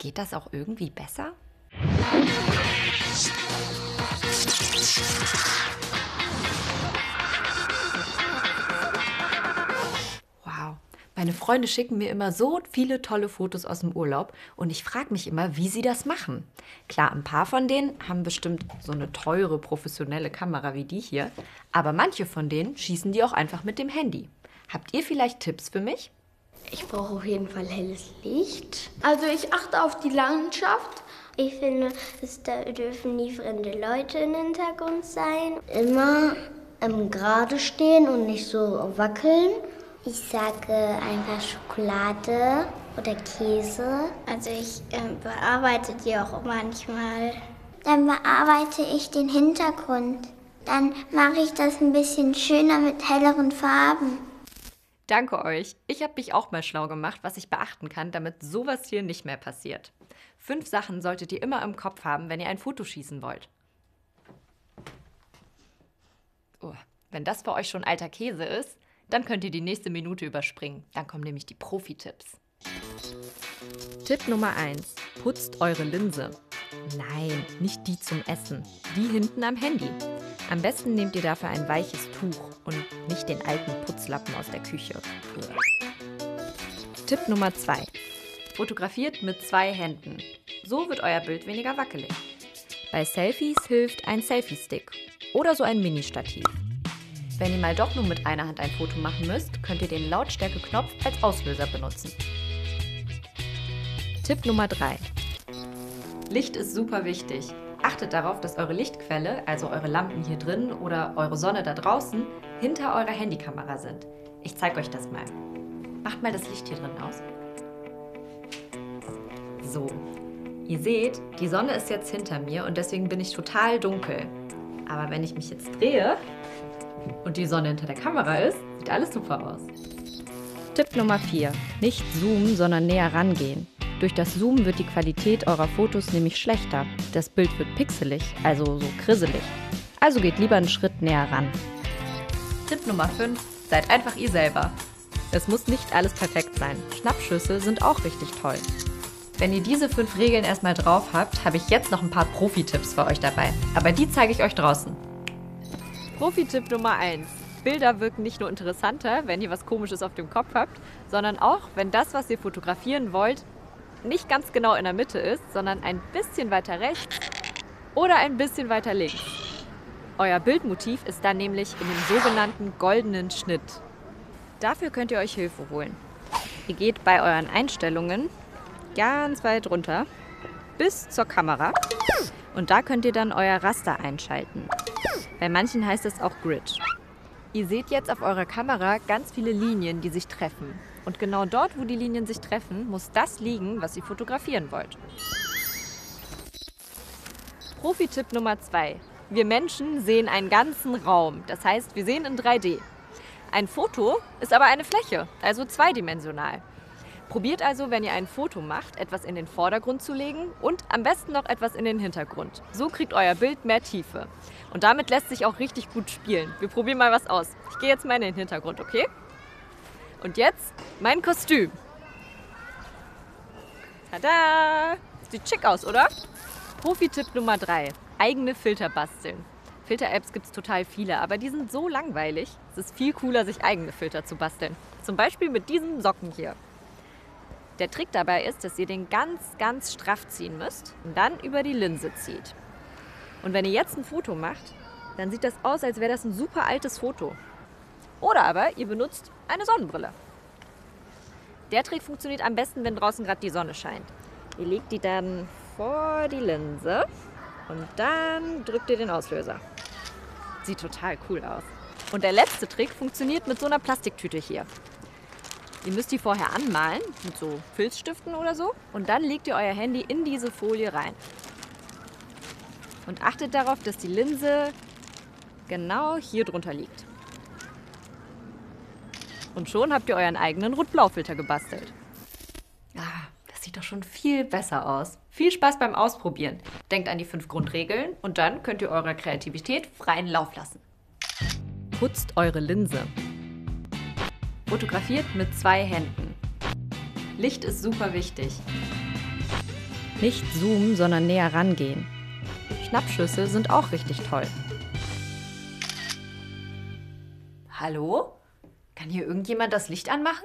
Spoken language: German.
Geht das auch irgendwie besser? Wow, meine Freunde schicken mir immer so viele tolle Fotos aus dem Urlaub und ich frage mich immer, wie sie das machen. Klar, ein paar von denen haben bestimmt so eine teure professionelle Kamera wie die hier, aber manche von denen schießen die auch einfach mit dem Handy. Habt ihr vielleicht Tipps für mich? Ich brauche auf jeden Fall helles Licht. Also ich achte auf die Landschaft. Ich finde, es dürfen nie fremde Leute im Hintergrund sein. Immer ähm, gerade stehen und nicht so wackeln. Ich sage einfach Schokolade oder Käse. Also ich äh, bearbeite die auch manchmal. Dann bearbeite ich den Hintergrund. Dann mache ich das ein bisschen schöner mit helleren Farben. Danke euch. Ich habe mich auch mal schlau gemacht, was ich beachten kann, damit sowas hier nicht mehr passiert. Fünf Sachen solltet ihr immer im Kopf haben, wenn ihr ein Foto schießen wollt. Oh, wenn das für euch schon alter Käse ist, dann könnt ihr die nächste Minute überspringen. Dann kommen nämlich die Profi-Tipps. Tipp Nummer 1. Putzt eure Linse. Nein, nicht die zum Essen. Die hinten am Handy. Am besten nehmt ihr dafür ein weiches Tuch und nicht den alten Putzlappen aus der Küche. Tipp Nummer 2. Fotografiert mit zwei Händen. So wird euer Bild weniger wackelig. Bei Selfies hilft ein Selfie-Stick oder so ein Mini-Stativ. Wenn ihr mal doch nur mit einer Hand ein Foto machen müsst, könnt ihr den Lautstärke-Knopf als Auslöser benutzen. Tipp Nummer 3. Licht ist super wichtig. Achtet darauf, dass eure Lichtquelle, also eure Lampen hier drin oder eure Sonne da draußen, hinter eurer Handykamera sind. Ich zeige euch das mal. Macht mal das Licht hier drin aus. So, ihr seht, die Sonne ist jetzt hinter mir und deswegen bin ich total dunkel. Aber wenn ich mich jetzt drehe und die Sonne hinter der Kamera ist, sieht alles super aus. Tipp Nummer 4. Nicht zoomen, sondern näher rangehen. Durch das Zoomen wird die Qualität eurer Fotos nämlich schlechter. Das Bild wird pixelig, also so krisselig. Also geht lieber einen Schritt näher ran. Tipp Nummer 5. Seid einfach ihr selber. Es muss nicht alles perfekt sein. Schnappschüsse sind auch richtig toll. Wenn ihr diese fünf Regeln erstmal drauf habt, habe ich jetzt noch ein paar Profi-Tipps für euch dabei. Aber die zeige ich euch draußen. Profi-Tipp Nummer 1. Bilder wirken nicht nur interessanter, wenn ihr was Komisches auf dem Kopf habt, sondern auch, wenn das, was ihr fotografieren wollt, nicht ganz genau in der Mitte ist, sondern ein bisschen weiter rechts oder ein bisschen weiter links. Euer Bildmotiv ist dann nämlich in dem sogenannten goldenen Schnitt. Dafür könnt ihr euch Hilfe holen. Ihr geht bei euren Einstellungen ganz weit runter bis zur Kamera und da könnt ihr dann euer Raster einschalten. Bei manchen heißt es auch Grid. Ihr seht jetzt auf eurer Kamera ganz viele Linien, die sich treffen. Und genau dort, wo die Linien sich treffen, muss das liegen, was ihr fotografieren wollt. Profi-Tipp Nummer 2. Wir Menschen sehen einen ganzen Raum. Das heißt, wir sehen in 3D. Ein Foto ist aber eine Fläche, also zweidimensional. Probiert also, wenn ihr ein Foto macht, etwas in den Vordergrund zu legen und am besten noch etwas in den Hintergrund. So kriegt euer Bild mehr Tiefe. Und damit lässt sich auch richtig gut spielen. Wir probieren mal was aus. Ich gehe jetzt mal in den Hintergrund, okay? Und jetzt mein Kostüm. Tada! Sieht schick aus, oder? Profi-Tipp Nummer 3. Eigene Filter basteln. Filter-Apps gibt es total viele, aber die sind so langweilig. Es ist viel cooler, sich eigene Filter zu basteln. Zum Beispiel mit diesen Socken hier. Der Trick dabei ist, dass ihr den ganz, ganz straff ziehen müsst und dann über die Linse zieht. Und wenn ihr jetzt ein Foto macht, dann sieht das aus, als wäre das ein super altes Foto. Oder aber ihr benutzt eine Sonnenbrille. Der Trick funktioniert am besten, wenn draußen gerade die Sonne scheint. Ihr legt die dann vor die Linse und dann drückt ihr den Auslöser. Sieht total cool aus. Und der letzte Trick funktioniert mit so einer Plastiktüte hier. Ihr müsst die vorher anmalen mit so Filzstiften oder so und dann legt ihr euer Handy in diese Folie rein. Und achtet darauf, dass die Linse genau hier drunter liegt. Und schon habt ihr euren eigenen Rot-Blau-Filter gebastelt. Ah, das sieht doch schon viel besser aus. Viel Spaß beim Ausprobieren. Denkt an die fünf Grundregeln und dann könnt ihr eurer Kreativität freien Lauf lassen. Putzt eure Linse. Fotografiert mit zwei Händen. Licht ist super wichtig. Nicht zoomen, sondern näher rangehen. Schnappschüsse sind auch richtig toll. Hallo? Kann hier irgendjemand das Licht anmachen?